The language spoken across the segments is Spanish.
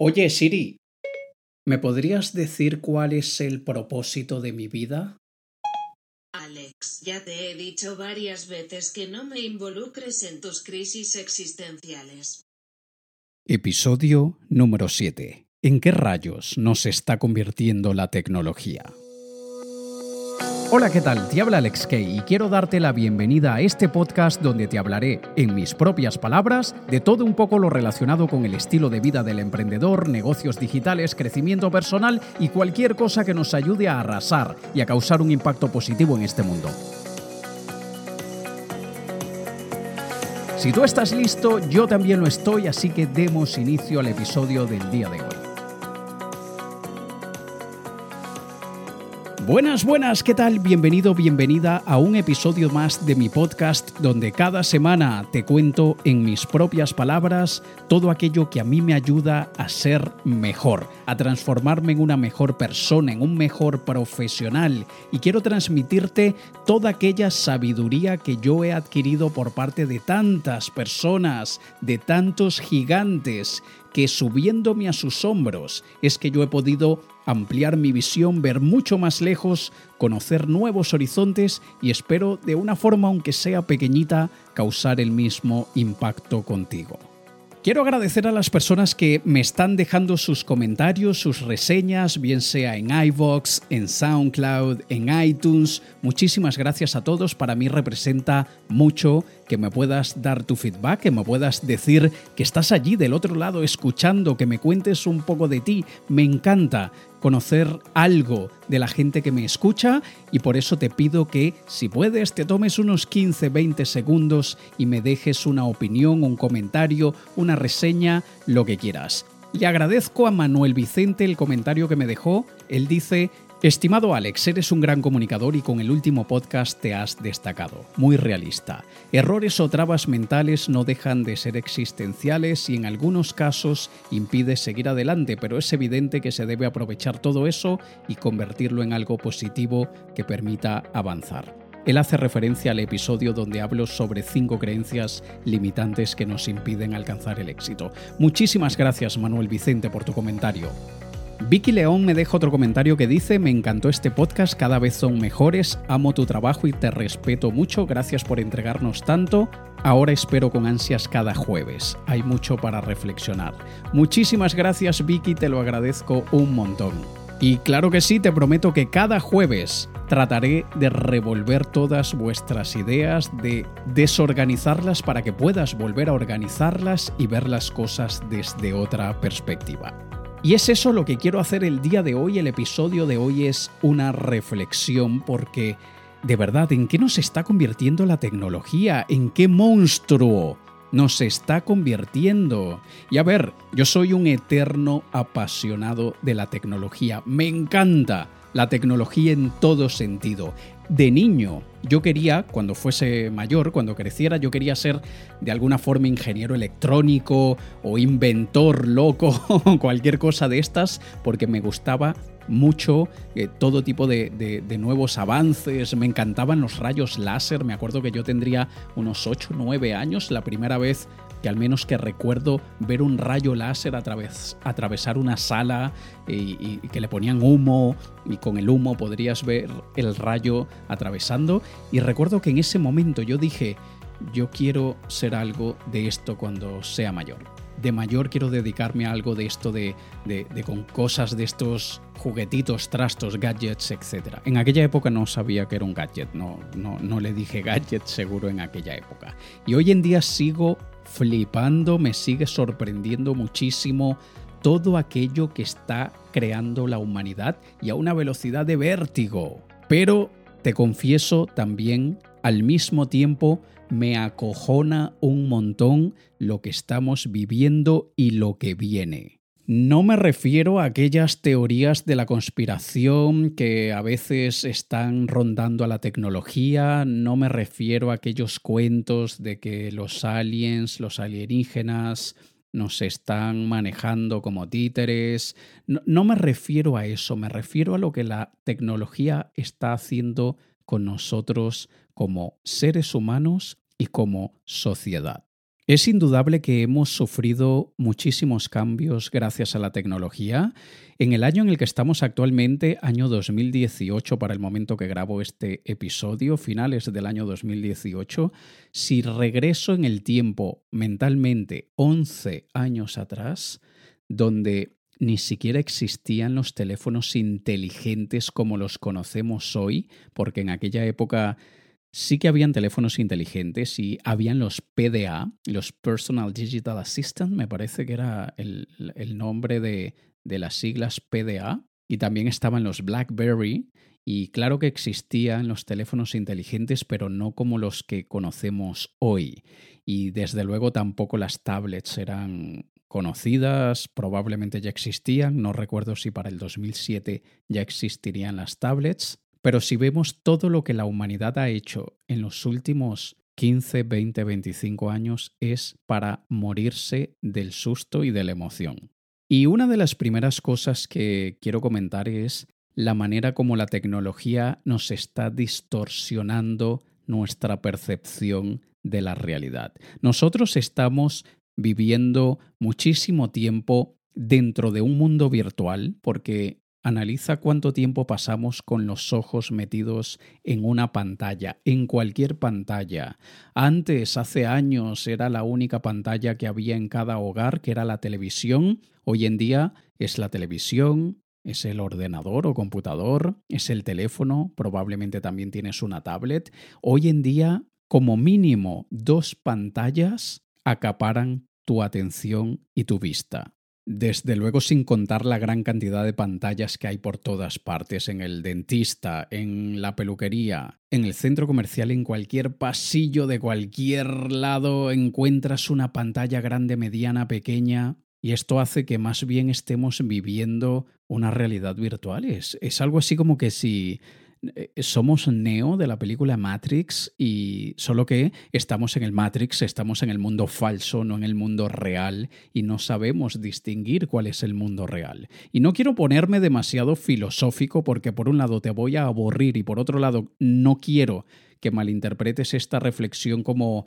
Oye, Siri, ¿me podrías decir cuál es el propósito de mi vida? Alex, ya te he dicho varias veces que no me involucres en tus crisis existenciales. Episodio número 7. ¿En qué rayos nos está convirtiendo la tecnología? Hola, ¿qué tal? Te habla Alex Kay y quiero darte la bienvenida a este podcast donde te hablaré, en mis propias palabras, de todo un poco lo relacionado con el estilo de vida del emprendedor, negocios digitales, crecimiento personal y cualquier cosa que nos ayude a arrasar y a causar un impacto positivo en este mundo. Si tú estás listo, yo también lo estoy, así que demos inicio al episodio del día de hoy. Buenas, buenas, ¿qué tal? Bienvenido, bienvenida a un episodio más de mi podcast donde cada semana te cuento en mis propias palabras todo aquello que a mí me ayuda a ser mejor, a transformarme en una mejor persona, en un mejor profesional y quiero transmitirte toda aquella sabiduría que yo he adquirido por parte de tantas personas, de tantos gigantes que subiéndome a sus hombros es que yo he podido ampliar mi visión, ver mucho más lejos, conocer nuevos horizontes y espero de una forma aunque sea pequeñita causar el mismo impacto contigo. Quiero agradecer a las personas que me están dejando sus comentarios, sus reseñas, bien sea en iVoox, en SoundCloud, en iTunes. Muchísimas gracias a todos. Para mí representa mucho que me puedas dar tu feedback, que me puedas decir que estás allí del otro lado escuchando, que me cuentes un poco de ti. Me encanta conocer algo de la gente que me escucha y por eso te pido que si puedes te tomes unos 15-20 segundos y me dejes una opinión, un comentario, una reseña, lo que quieras. Le agradezco a Manuel Vicente el comentario que me dejó. Él dice, Estimado Alex, eres un gran comunicador y con el último podcast te has destacado. Muy realista. Errores o trabas mentales no dejan de ser existenciales y en algunos casos impide seguir adelante, pero es evidente que se debe aprovechar todo eso y convertirlo en algo positivo que permita avanzar. Él hace referencia al episodio donde hablo sobre cinco creencias limitantes que nos impiden alcanzar el éxito. Muchísimas gracias Manuel Vicente por tu comentario. Vicky León me deja otro comentario que dice, me encantó este podcast, cada vez son mejores, amo tu trabajo y te respeto mucho, gracias por entregarnos tanto, ahora espero con ansias cada jueves, hay mucho para reflexionar. Muchísimas gracias Vicky, te lo agradezco un montón. Y claro que sí, te prometo que cada jueves trataré de revolver todas vuestras ideas, de desorganizarlas para que puedas volver a organizarlas y ver las cosas desde otra perspectiva. Y es eso lo que quiero hacer el día de hoy. El episodio de hoy es una reflexión porque, de verdad, ¿en qué nos está convirtiendo la tecnología? ¿En qué monstruo nos está convirtiendo? Y a ver, yo soy un eterno apasionado de la tecnología. Me encanta la tecnología en todo sentido de niño. Yo quería, cuando fuese mayor, cuando creciera, yo quería ser de alguna forma ingeniero electrónico o inventor loco, cualquier cosa de estas, porque me gustaba mucho eh, todo tipo de, de, nuevos avances, me encantaban los rayos láser, me acuerdo que yo tendría unos 8 o 9 años la primera vez que al menos que recuerdo ver un rayo láser atravesar una sala y, que le ponían humo y con el humo podrías ver el rayo atravesando. Y recuerdo que en ese momento yo dije, yo quiero ser algo de esto cuando sea mayor. De mayor quiero dedicarme a algo de esto de, de, con cosas de estos juguetitos, trastos, gadgets, etc. En aquella época no sabía que era un gadget, no, no, no le dije gadget seguro en aquella época. Y hoy en día sigo flipando, me sigue sorprendiendo muchísimo todo aquello que está creando la humanidad y a una velocidad de vértigo. Pero te confieso también, al mismo tiempo, me acojona un montón lo que estamos viviendo y lo que viene. No me refiero a aquellas teorías de la conspiración que a veces están rondando a la tecnología, no me refiero a aquellos cuentos de que los aliens, los alienígenas, nos están manejando como títeres. No, me refiero a eso, me refiero a lo que la tecnología está haciendo con nosotros como seres humanos y como sociedad. Es indudable que hemos sufrido muchísimos cambios gracias a la tecnología. En el año en el que estamos actualmente, año 2018, para el momento que grabo este episodio, finales del año 2018, si regreso en el tiempo mentalmente 11 años atrás, donde ni siquiera existían los teléfonos inteligentes como los conocemos hoy, porque en aquella época sí que habían teléfonos inteligentes y habían los PDA, los Personal Digital Assistant, me parece que era el, nombre de, de las siglas PDA, y también estaban los BlackBerry, y claro que existían los teléfonos inteligentes, pero no como los que conocemos hoy. Y desde luego tampoco las tablets eran conocidas, probablemente ya existían, no recuerdo si para el 2007 ya existirían las tablets, pero si vemos todo lo que la humanidad ha hecho en los últimos 15, 20, 25 años es para morirse del susto y de la emoción. Y una de las primeras cosas que quiero comentar es la manera como la tecnología nos está distorsionando nuestra percepción de la realidad. Nosotros estamos viviendo muchísimo tiempo dentro de un mundo virtual porque Analiza cuánto tiempo pasamos con los ojos metidos en una pantalla, en cualquier pantalla. Antes, hace años, era la única pantalla que había en cada hogar, que era la televisión. Hoy en día es la televisión, es el ordenador o computador, es el teléfono, probablemente también tienes una tablet. Hoy en día, como mínimo, dos pantallas acaparan tu atención y tu vista. Desde luego sin contar la gran cantidad de pantallas que hay por todas partes, en el dentista, en la peluquería, en el centro comercial, en cualquier pasillo de cualquier lado encuentras una pantalla grande, mediana, pequeña, y esto hace que más bien estemos viviendo una realidad virtual. Es, algo así como que si somos Neo de la película Matrix y solo que estamos en el Matrix, estamos en el mundo falso, no en el mundo real y no sabemos distinguir cuál es el mundo real. Y no quiero ponerme demasiado filosófico porque por un lado te voy a aburrir y por otro lado no quiero que malinterpretes esta reflexión como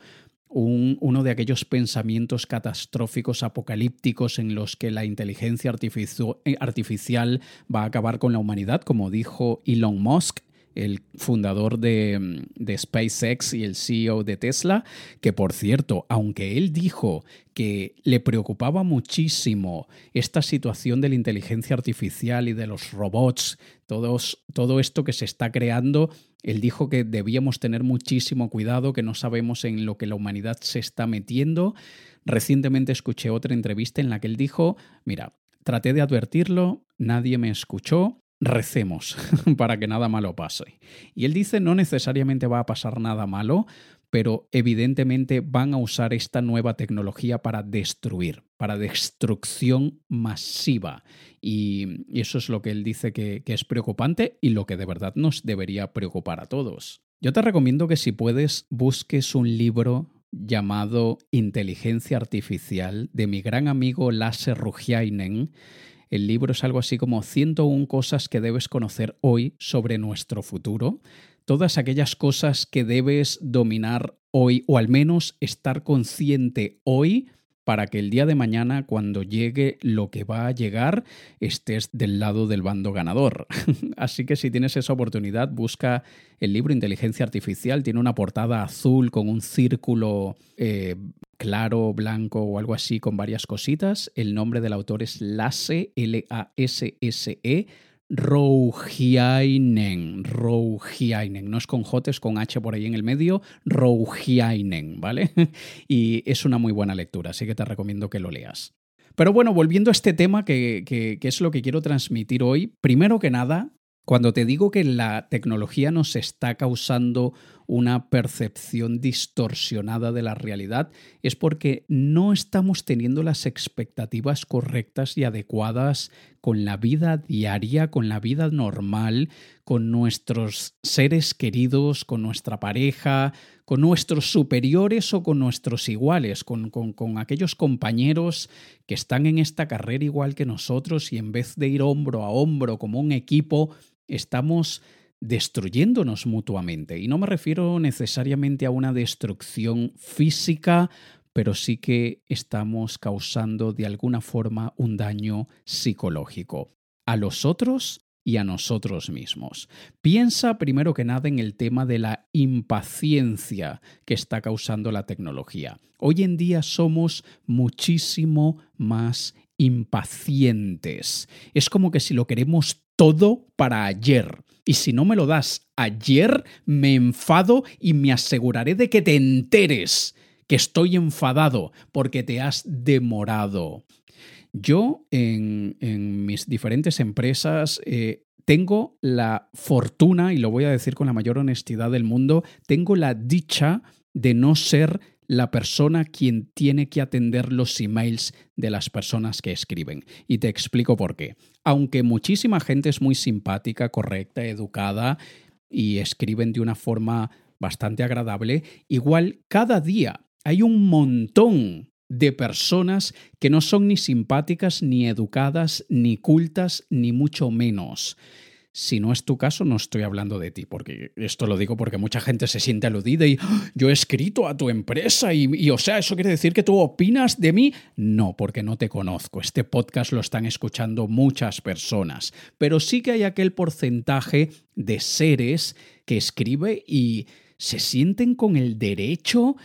uno de aquellos pensamientos catastróficos apocalípticos en los que la inteligencia eh, artificial va a acabar con la humanidad, como dijo Elon Musk el fundador de, de, SpaceX y el CEO de Tesla, que por cierto, aunque él dijo que le preocupaba muchísimo esta situación de la inteligencia artificial y de los robots, todos, todo esto que se está creando, él dijo que debíamos tener muchísimo cuidado, que no sabemos en lo que la humanidad se está metiendo. Recientemente escuché otra entrevista en la que él dijo, mira, traté de advertirlo, nadie me escuchó, recemos para que nada malo pase. Y él dice, no necesariamente va a pasar nada malo, pero evidentemente van a usar esta nueva tecnología para destruir, para destrucción masiva. Y, eso es lo que él dice que, es preocupante y lo que de verdad nos debería preocupar a todos. Yo te recomiendo que si puedes busques un libro llamado Inteligencia Artificial de mi gran amigo Lasse Rugiainen el libro es algo así como 101 cosas que debes conocer hoy sobre nuestro futuro. Todas aquellas cosas que debes dominar hoy o al menos estar consciente hoy para que el día de mañana, cuando llegue lo que va a llegar, estés del lado del bando ganador. Así que si tienes esa oportunidad, busca el libro Inteligencia Artificial. Tiene una portada azul con un círculo eh, claro, blanco o algo así con varias cositas. El nombre del autor es Lasse, L-A-S-S-E. Rougiainen, Rougiainen, no es con J, es con H por ahí en el medio, Rougiainen, ¿vale? Y es una muy buena lectura, así que te recomiendo que lo leas. Pero bueno, volviendo a este tema que, que es lo que quiero transmitir hoy, primero que nada, cuando te digo que la tecnología nos está causando una percepción distorsionada de la realidad, es porque no estamos teniendo las expectativas correctas y adecuadas con la vida diaria, con la vida normal, con nuestros seres queridos, con nuestra pareja, con nuestros superiores o con nuestros iguales, con, con, aquellos compañeros que están en esta carrera igual que nosotros y en vez de ir hombro a hombro como un equipo, estamos destruyéndonos mutuamente. Y no me refiero necesariamente a una destrucción física pero sí que estamos causando de alguna forma un daño psicológico a los otros y a nosotros mismos. Piensa primero que nada en el tema de la impaciencia que está causando la tecnología. Hoy en día somos muchísimo más impacientes. Es como que si lo queremos todo para ayer. Y si no me lo das ayer, me enfado y me aseguraré de que te enteres que estoy enfadado porque te has demorado. Yo en, mis diferentes empresas eh, tengo la fortuna, y lo voy a decir con la mayor honestidad del mundo, tengo la dicha de no ser la persona quien tiene que atender los emails de las personas que escriben. Y te explico por qué. Aunque muchísima gente es muy simpática, correcta, educada y escriben de una forma bastante agradable, igual cada día hay un montón de personas que no son ni simpáticas, ni educadas, ni cultas, ni mucho menos. Si no es tu caso, no estoy hablando de ti, porque esto lo digo porque mucha gente se siente aludida y ¡Ah! yo he escrito a tu empresa y, y, o sea, ¿eso quiere decir que tú opinas de mí? No, porque no te conozco. Este podcast lo están escuchando muchas personas, pero sí que hay aquel porcentaje de seres que escribe y se sienten con el derecho,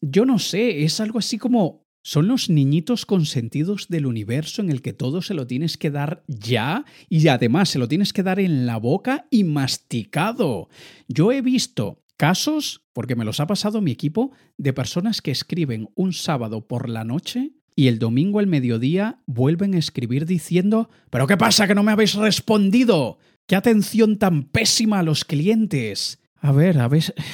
yo no sé, es algo así como son los niñitos consentidos del universo en el que todo se lo tienes que dar ya y además se lo tienes que dar en la boca y masticado. Yo he visto casos, porque me los ha pasado mi equipo, de personas que escriben un sábado por la noche y el domingo al mediodía vuelven a escribir diciendo ¿Pero qué pasa que no me habéis respondido? ¿Qué atención tan pésima a los clientes? A ver, a ver...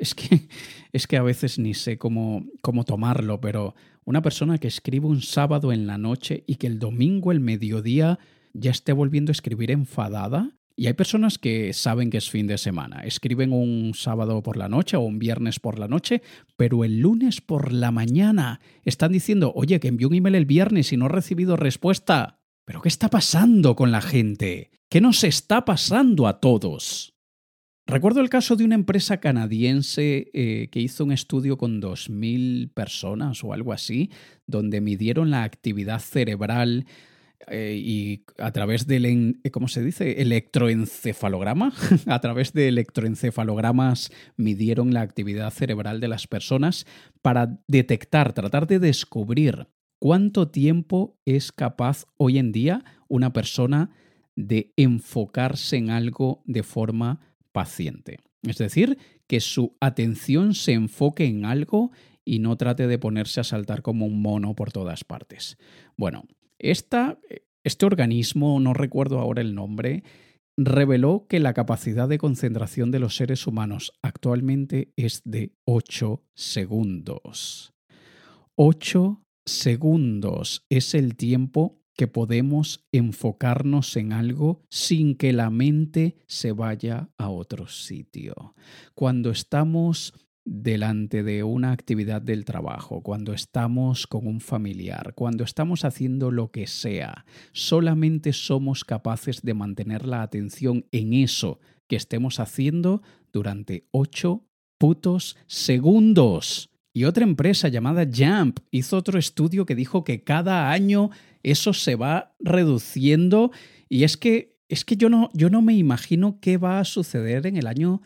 Es que, es que a veces ni sé cómo, cómo tomarlo, pero una persona que escribe un sábado en la noche y que el domingo, el mediodía, ya esté volviendo a escribir enfadada. Y hay personas que saben que es fin de semana, escriben un sábado por la noche o un viernes por la noche, pero el lunes por la mañana están diciendo, oye, que envió un email el viernes y no he recibido respuesta. ¿Pero qué está pasando con la gente? ¿Qué nos está pasando a todos? Recuerdo el caso de una empresa canadiense eh, que hizo un estudio con 2.000 personas o algo así, donde midieron la actividad cerebral eh, y a través del, ¿cómo se dice? Electroencefalograma. a través de electroencefalogramas midieron la actividad cerebral de las personas para detectar, tratar de descubrir cuánto tiempo es capaz hoy en día una persona de enfocarse en algo de forma paciente. Es decir, que su atención se enfoque en algo y no trate de ponerse a saltar como un mono por todas partes. Bueno, esta, este organismo, no recuerdo ahora el nombre, reveló que la capacidad de concentración de los seres humanos actualmente es de 8 segundos. 8 segundos es el tiempo que podemos enfocarnos en algo sin que la mente se vaya a otro sitio. Cuando estamos delante de una actividad del trabajo, cuando estamos con un familiar, cuando estamos haciendo lo que sea, solamente somos capaces de mantener la atención en eso que estemos haciendo durante ocho putos segundos. Y otra empresa llamada Jump hizo otro estudio que dijo que cada año eso se va reduciendo y es que, es que yo, no, yo no me imagino qué va a suceder en el año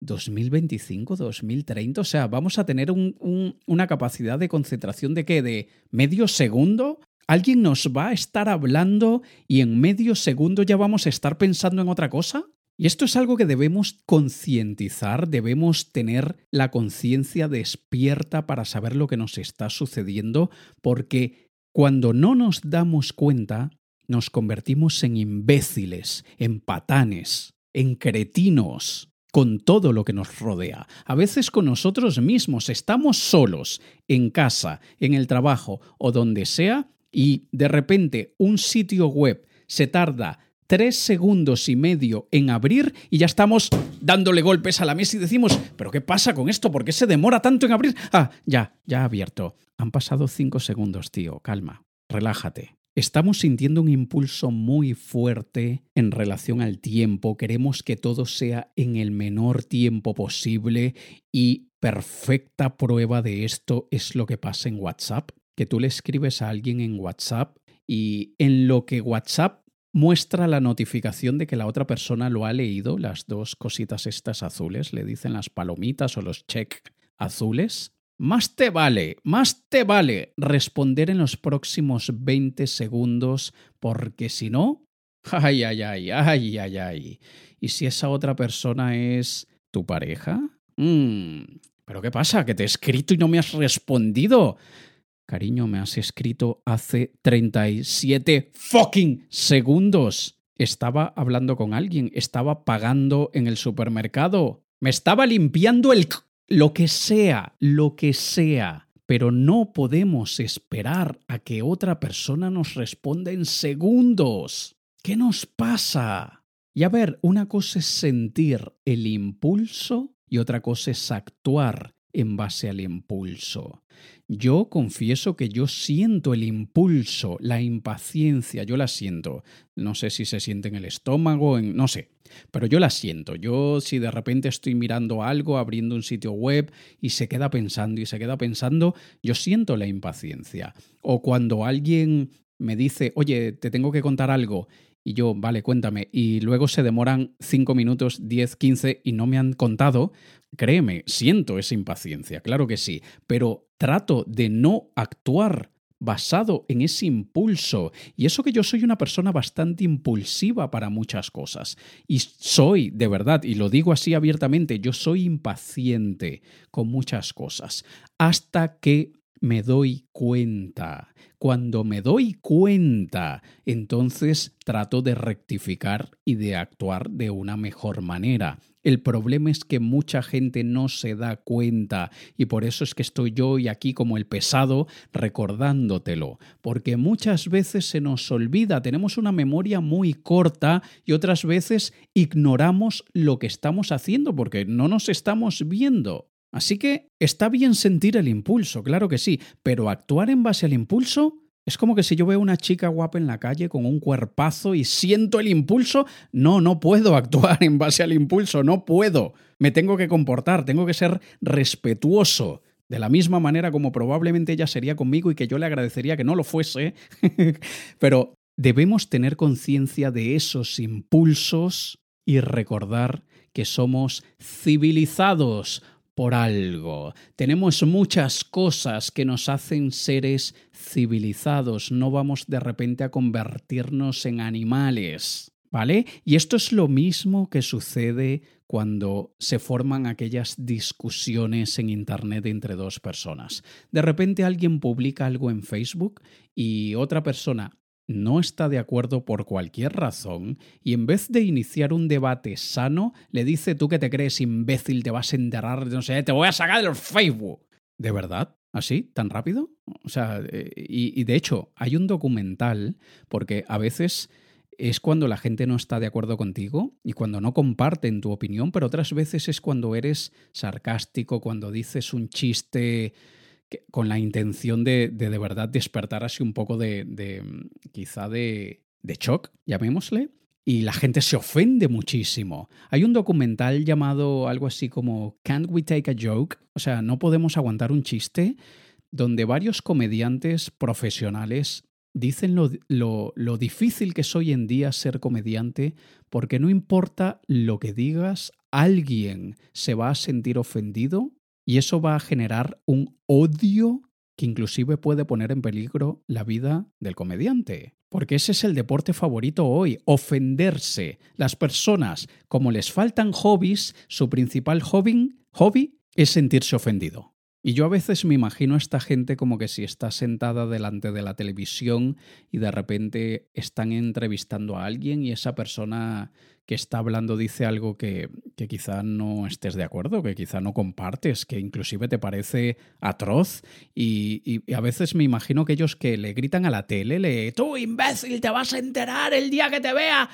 2025, 2030. O sea, vamos a tener una capacidad de concentración de qué? De medio segundo. ¿Alguien nos va a estar hablando y en medio segundo ya vamos a estar pensando en otra cosa? Y esto es algo que debemos concientizar, debemos tener la conciencia despierta para saber lo que nos está sucediendo, porque cuando no nos damos cuenta, nos convertimos en imbéciles, en patanes, en cretinos con todo lo que nos rodea. A veces con nosotros mismos estamos solos, en casa, en el trabajo o donde sea, y de repente un sitio web se tarda tres segundos y medio en abrir y ya estamos dándole golpes a la mesa y decimos, pero ¿qué pasa con esto? ¿Por qué se demora tanto en abrir? Ah, ya, ya ha abierto. Han pasado cinco segundos, tío, calma, relájate. Estamos sintiendo un impulso muy fuerte en relación al tiempo, queremos que todo sea en el menor tiempo posible y perfecta prueba de esto es lo que pasa en WhatsApp, que tú le escribes a alguien en WhatsApp y en lo que WhatsApp muestra la notificación de que la otra persona lo ha leído, las dos cositas estas azules, le dicen las palomitas o los check azules, más te vale, más te vale responder en los próximos 20 segundos, porque si no, ay, ay, ay, ay, ay, ay. ¿Y si esa otra persona es tu pareja? Mmm, ¿pero qué pasa? ¿Que te he escrito y no me has respondido? Cariño, me has escrito hace 37 fucking segundos. Estaba hablando con alguien, estaba pagando en el supermercado, me estaba limpiando el lo que sea, lo que sea. Pero no podemos esperar a que otra persona nos responda en segundos. ¿Qué nos pasa? Y a ver, una cosa es sentir el impulso y otra cosa es actuar en base al impulso. Yo confieso que yo siento el impulso, la impaciencia, yo la siento. No sé si se siente en el estómago, en, no sé, pero yo la siento. Yo si de repente estoy mirando algo, abriendo un sitio web y se queda pensando y se queda pensando, yo siento la impaciencia. O cuando alguien me dice, oye, te tengo que contar algo y yo, vale, cuéntame, y luego se demoran 5 minutos, 10, 15 y no me han contado, créeme, siento esa impaciencia, claro que sí, pero trato de no actuar basado en ese impulso. Y eso que yo soy una persona bastante impulsiva para muchas cosas. Y soy, de verdad, y lo digo así abiertamente, yo soy impaciente con muchas cosas. Hasta que me doy cuenta. Cuando me doy cuenta, entonces trato de rectificar y de actuar de una mejor manera. El problema es que mucha gente no se da cuenta y por eso es que estoy yo hoy aquí como el pesado recordándotelo, porque muchas veces se nos olvida, tenemos una memoria muy corta y otras veces ignoramos lo que estamos haciendo porque no nos estamos viendo. Así que está bien sentir el impulso, claro que sí, pero actuar en base al impulso es como que si yo veo una chica guapa en la calle con un cuerpazo y siento el impulso, no, no puedo actuar en base al impulso, no puedo. Me tengo que comportar, tengo que ser respetuoso. De la misma manera como probablemente ella sería conmigo y que yo le agradecería que no lo fuese. Pero debemos tener conciencia de esos impulsos y recordar que somos civilizados, por algo. Tenemos muchas cosas que nos hacen seres civilizados. No vamos de repente a convertirnos en animales. ¿Vale? Y esto es lo mismo que sucede cuando se forman aquellas discusiones en Internet entre dos personas. De repente alguien publica algo en Facebook y otra persona no está de acuerdo por cualquier razón y en vez de iniciar un debate sano, le dice tú que te crees imbécil, te vas a enterrar, no sé, te voy a sacar del Facebook. ¿De verdad? ¿Así? ¿Tan rápido? O sea, eh, y, y de hecho, hay un documental, porque a veces es cuando la gente no está de acuerdo contigo y cuando no comparten tu opinión, pero otras veces es cuando eres sarcástico, cuando dices un chiste con la intención de, de, de verdad despertar así un poco de, de quizá de, de shock, llamémosle, y la gente se ofende muchísimo. Hay un documental llamado algo así como Can't We Take a Joke? O sea, no podemos aguantar un chiste, donde varios comediantes profesionales dicen lo, lo, lo, difícil que es hoy en día ser comediante, porque no importa lo que digas, alguien se va a sentir ofendido y eso va a generar un odio que inclusive puede poner en peligro la vida del comediante. Porque ese es el deporte favorito hoy, ofenderse. Las personas, como les faltan hobbies, su principal hobby, hobby es sentirse ofendido. Y yo a veces me imagino a esta gente como que si está sentada delante de la televisión y de repente están entrevistando a alguien y esa persona que está hablando dice algo que, que quizá no estés de acuerdo, que quizá no compartes, que inclusive te parece atroz. Y, y, a veces me imagino que ellos que le gritan a la tele, le, tú imbécil, te vas a enterar el día que te vea.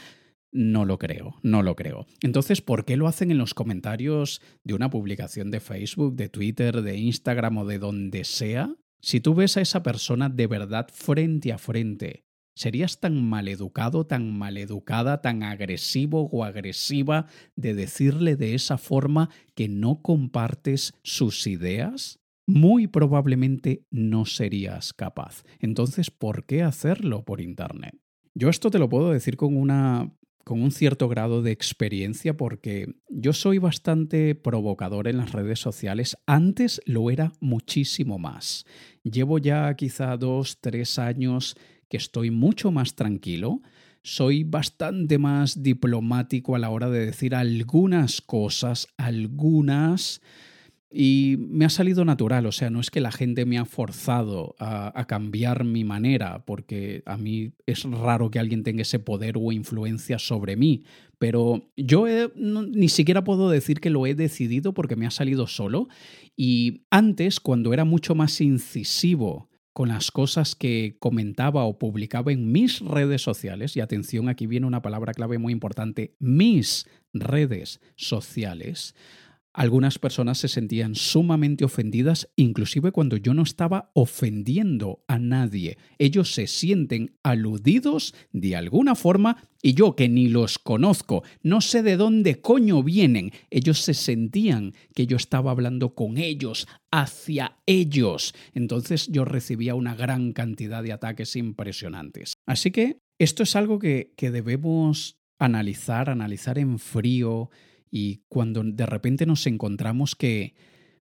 No lo creo, no lo creo. Entonces, ¿por qué lo hacen en los comentarios de una publicación de Facebook, de Twitter, de Instagram o de donde sea? Si tú ves a esa persona de verdad frente a frente ¿Serías tan maleducado, tan maleducada, tan agresivo o agresiva de decirle de esa forma que no compartes sus ideas? Muy probablemente no serías capaz. Entonces, ¿por qué hacerlo por Internet? Yo esto te lo puedo decir con una con un cierto grado de experiencia porque yo soy bastante provocador en las redes sociales. Antes lo era muchísimo más. Llevo ya quizá dos, tres años que estoy mucho más tranquilo. Soy bastante más diplomático a la hora de decir algunas cosas, algunas y me ha salido natural, o sea, no es que la gente me ha forzado a, cambiar mi manera, porque a mí es raro que alguien tenga ese poder o influencia sobre mí, pero yo ni siquiera puedo decir que lo he decidido porque me ha salido solo. Y antes, cuando era mucho más incisivo con las cosas que comentaba o publicaba en mis redes sociales, y atención, aquí viene una palabra clave muy importante, mis redes sociales, algunas personas se sentían sumamente ofendidas, inclusive cuando yo no estaba ofendiendo a nadie. Ellos se sienten aludidos de alguna forma y yo que ni los conozco, no sé de dónde coño vienen, ellos se sentían que yo estaba hablando con ellos, hacia ellos. Entonces yo recibía una gran cantidad de ataques impresionantes. Así que esto es algo que, que debemos analizar, analizar en frío y cuando de repente nos encontramos que,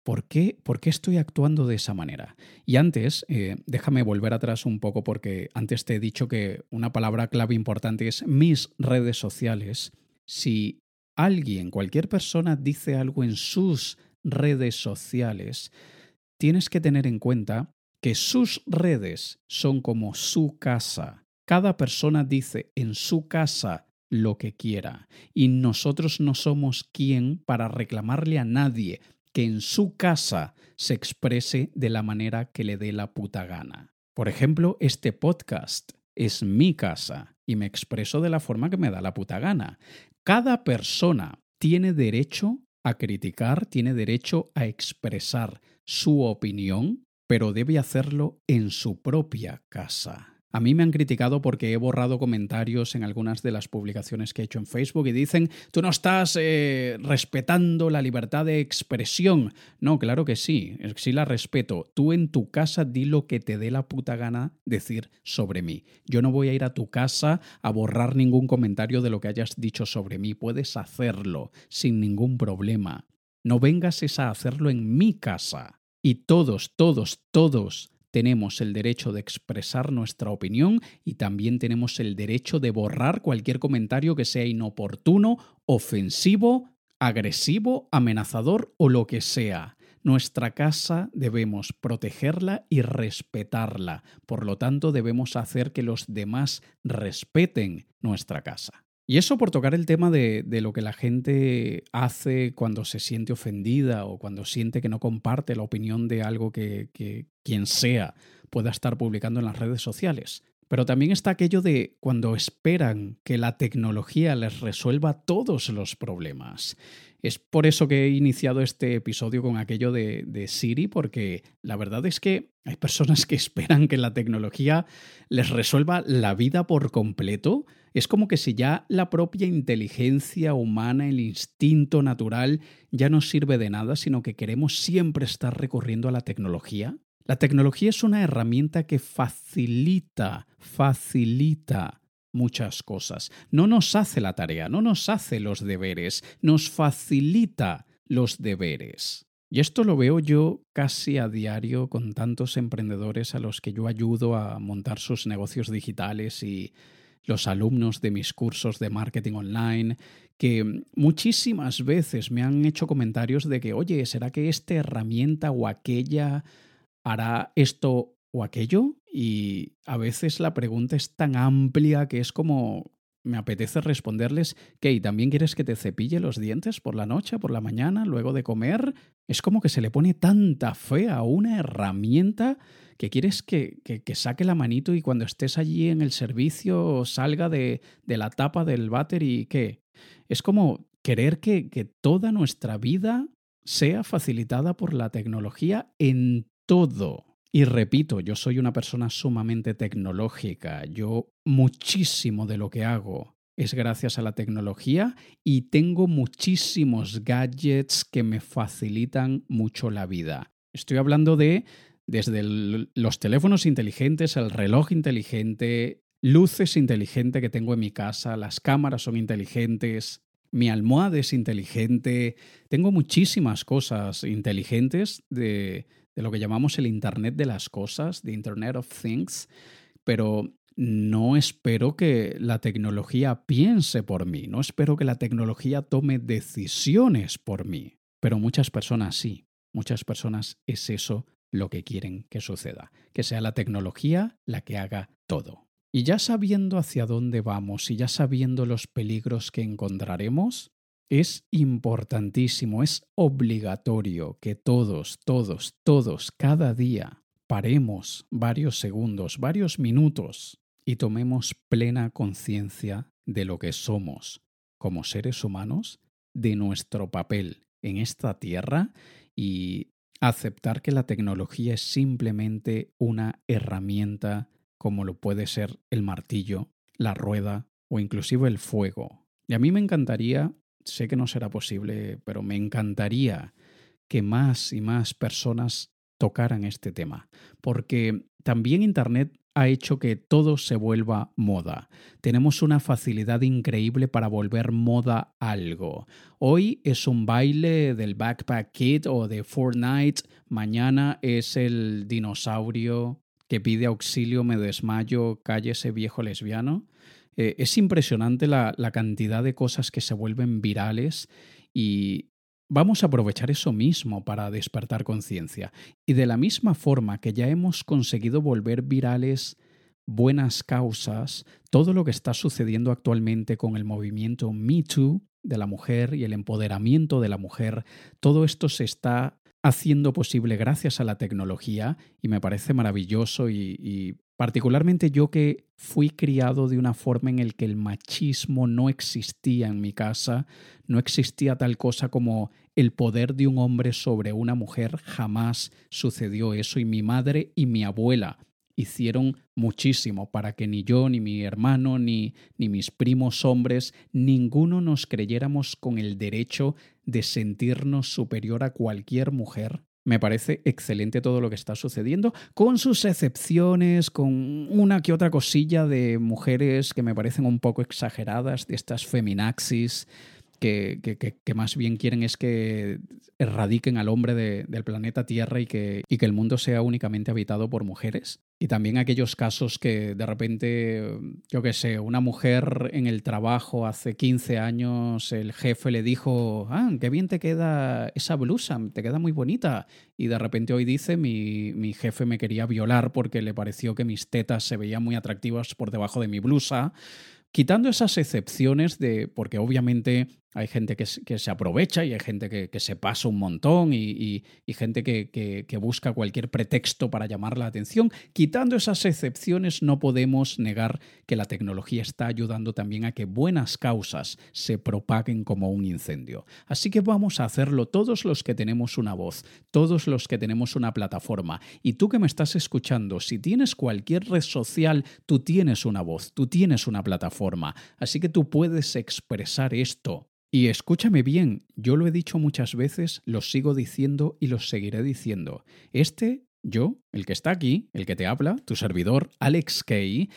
¿por qué, ¿por qué estoy actuando de esa manera? Y antes, eh, déjame volver atrás un poco porque antes te he dicho que una palabra clave importante es mis redes sociales. Si alguien, cualquier persona dice algo en sus redes sociales, tienes que tener en cuenta que sus redes son como su casa. Cada persona dice en su casa lo que quiera. Y nosotros no somos quien para reclamarle a nadie que en su casa se exprese de la manera que le dé la puta gana. Por ejemplo, este podcast es mi casa y me expreso de la forma que me da la puta gana. Cada persona tiene derecho a criticar, tiene derecho a expresar su opinión, pero debe hacerlo en su propia casa. A mí me han criticado porque he borrado comentarios en algunas de las publicaciones que he hecho en Facebook y dicen, tú no estás eh, respetando la libertad de expresión. No, claro que sí, sí la respeto. Tú en tu casa di lo que te dé la puta gana decir sobre mí. Yo no voy a ir a tu casa a borrar ningún comentario de lo que hayas dicho sobre mí. Puedes hacerlo sin ningún problema. No vengas a hacerlo en mi casa. Y todos, todos, todos tenemos el derecho de expresar nuestra opinión y también tenemos el derecho de borrar cualquier comentario que sea inoportuno, ofensivo, agresivo, amenazador o lo que sea. Nuestra casa debemos protegerla y respetarla. Por lo tanto, debemos hacer que los demás respeten nuestra casa. Y eso por tocar el tema de, lo que la gente hace cuando se siente ofendida o cuando siente que no comparte la opinión de algo que, que quien sea pueda estar publicando en las redes sociales. Pero también está aquello de cuando esperan que la tecnología les resuelva todos los problemas. Es por eso que he iniciado este episodio con aquello de, Siri, porque la verdad es que hay personas que esperan que la tecnología les resuelva la vida por completo es como que si ya la propia inteligencia humana, el instinto natural, ya no sirve de nada, sino que queremos siempre estar recurriendo a la tecnología. La tecnología es una herramienta que facilita, facilita muchas cosas. No nos hace la tarea, no nos hace los deberes, nos facilita los deberes. Y esto lo veo yo casi a diario con tantos emprendedores a los que yo ayudo a montar sus negocios digitales y los alumnos de mis cursos de marketing online, que muchísimas veces me han hecho comentarios de que, oye, ¿será que esta herramienta o aquella hará esto o aquello? Y a veces la pregunta es tan amplia que es como, me apetece responderles que también quieres que te cepille los dientes por la noche, por la mañana, luego de comer. Es como que se le pone tanta fe a una herramienta que quieres que, que, saque la manito y cuando estés allí en el servicio salga de, de la tapa del váter y que es como querer que, que toda nuestra vida sea facilitada por la tecnología en todo Y repito, yo soy una persona sumamente tecnológica. Yo muchísimo de lo que hago es gracias a la tecnología y tengo muchísimos gadgets que me facilitan mucho la vida. Estoy hablando de desde los teléfonos inteligentes, el reloj inteligente, luces inteligentes que tengo en mi casa, las cámaras son inteligentes, mi almohada es inteligente, tengo muchísimas cosas inteligentes de, de lo que llamamos el Internet de las Cosas, de Internet of Things, pero no espero que la tecnología piense por mí, no espero que la tecnología tome decisiones por mí, pero muchas personas sí, muchas personas es eso lo que quieren que suceda, que sea la tecnología la que haga todo. Y ya sabiendo hacia dónde vamos y ya sabiendo los peligros que encontraremos, es importantísimo, es obligatorio que todos, todos, todos, cada día paremos varios segundos, varios minutos y tomemos plena conciencia de lo que somos como seres humanos, de nuestro papel en esta tierra y aceptar que la tecnología es simplemente una herramienta como lo puede ser el martillo, la rueda o inclusive el fuego. Y a mí me encantaría, sé que no será posible, pero me encantaría que más y más personas tocaran este tema, porque también Internet ha hecho que todo se vuelva moda. Tenemos una facilidad increíble para volver moda algo. Hoy es un baile del Backpack Kid o de Fortnite, mañana es el dinosaurio que pide auxilio, me desmayo, calle ese viejo lesbiano. Eh, es impresionante la, cantidad de cosas que se vuelven virales y, Vamos a aprovechar eso mismo para despertar conciencia. Y de la misma forma que ya hemos conseguido volver virales buenas causas, todo lo que está sucediendo actualmente con el movimiento Me Too de la mujer y el empoderamiento de la mujer, todo esto se está haciendo posible gracias a la tecnología y me parece maravilloso y, particularmente yo que fui criado de una forma en el que el machismo no existía en mi casa, no existía tal cosa como el poder de un hombre sobre una mujer, jamás sucedió eso y mi madre y mi abuela hicieron muchísimo para que ni yo, ni mi hermano, ni, ni mis primos hombres, ninguno nos creyéramos con el derecho de sentirnos superior a cualquier mujer. Me parece excelente todo lo que está sucediendo, con sus excepciones, con una que otra cosilla de mujeres que me parecen un poco exageradas, de estas feminaxis, que, más bien quieren es que erradiquen al hombre de, del planeta Tierra y que, y que el mundo sea únicamente habitado por mujeres. Y también aquellos casos que de repente, yo qué sé, una mujer en el trabajo hace 15 años, el jefe le dijo, ah, qué bien te queda esa blusa, te queda muy bonita. Y de repente hoy dice, mi, mi jefe me quería violar porque le pareció que mis tetas se veían muy atractivas por debajo de mi blusa. Quitando esas excepciones de, porque obviamente hay gente que, se aprovecha y hay gente que, se pasa un montón y, gente que, busca cualquier pretexto para llamar la atención. Quitando esas excepciones, no podemos negar que la tecnología está ayudando también a que buenas causas se propaguen como un incendio. Así que vamos a hacerlo todos los que tenemos una voz, todos los que tenemos una plataforma. Y tú que me estás escuchando, si tienes cualquier red social, tú tienes una voz, tú tienes una plataforma. Así que tú puedes expresar esto y escúchame bien, yo lo he dicho muchas veces, lo sigo diciendo y lo seguiré diciendo. Este, yo, el que está aquí, el que te habla, tu servidor, Alex Kay,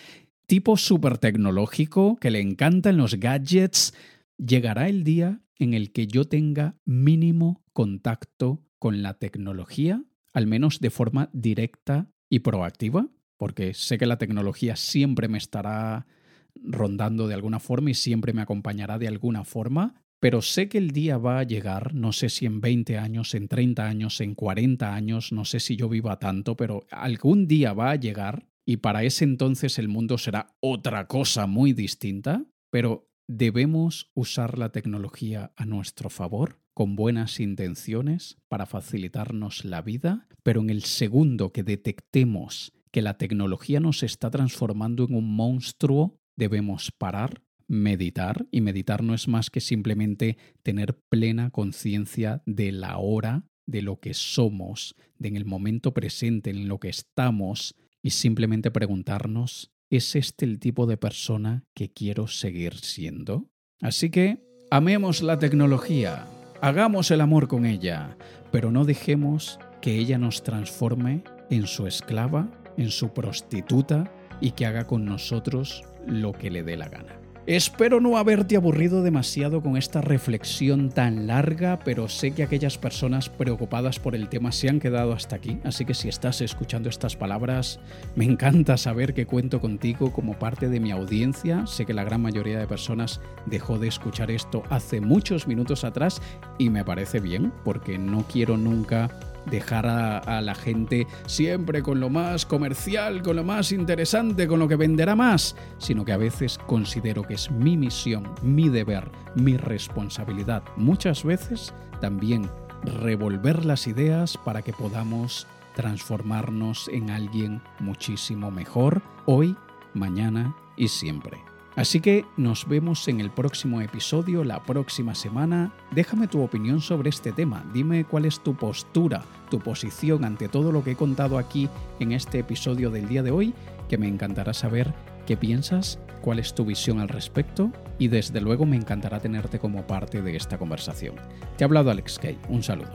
tipo súper tecnológico, que le encantan los gadgets, llegará el día en el que yo tenga mínimo contacto con la tecnología, al menos de forma directa y proactiva, porque sé que la tecnología siempre me estará rondando de alguna forma y siempre me acompañará de alguna forma, pero sé que el día va a llegar, no sé si en 20 años, en 30 años, en 40 años, no sé si yo viva tanto, pero algún día va a llegar y para ese entonces el mundo será otra cosa muy distinta, pero debemos usar la tecnología a nuestro favor, con buenas intenciones, para facilitarnos la vida, pero en el segundo que detectemos que la tecnología nos está transformando en un monstruo, debemos parar meditar, y meditar no es más que simplemente tener plena conciencia de la hora de lo que somos, de en el momento presente, en lo que estamos, y simplemente preguntarnos, ¿es este el tipo de persona que quiero seguir siendo? Así que, amemos la tecnología, hagamos el amor con ella, pero no dejemos que ella nos transforme en su esclava, en su prostituta y que haga con nosotros lo que le dé la gana. Espero no haberte aburrido demasiado con esta reflexión tan larga, pero sé que aquellas personas preocupadas por el tema se han quedado hasta aquí, así que si estás escuchando estas palabras, me encanta saber que cuento contigo como parte de mi audiencia. Sé que la gran mayoría de personas dejó de escuchar esto hace muchos minutos atrás y me parece bien, porque no quiero nunca dejar a, la gente siempre con lo más comercial, con lo más interesante, con lo que venderá más, sino que a veces considero que es mi misión, mi deber, mi responsabilidad, muchas veces también revolver las ideas para que podamos transformarnos en alguien muchísimo mejor hoy, mañana y siempre. Así que nos vemos en el próximo episodio, la próxima semana. Déjame tu opinión sobre este tema, dime cuál es tu postura, tu posición ante todo lo que he contado aquí en este episodio del día de hoy, que me encantará saber qué piensas, cuál es tu visión al respecto y desde luego me encantará tenerte como parte de esta conversación. Te ha hablado Alex Kay, un saludo.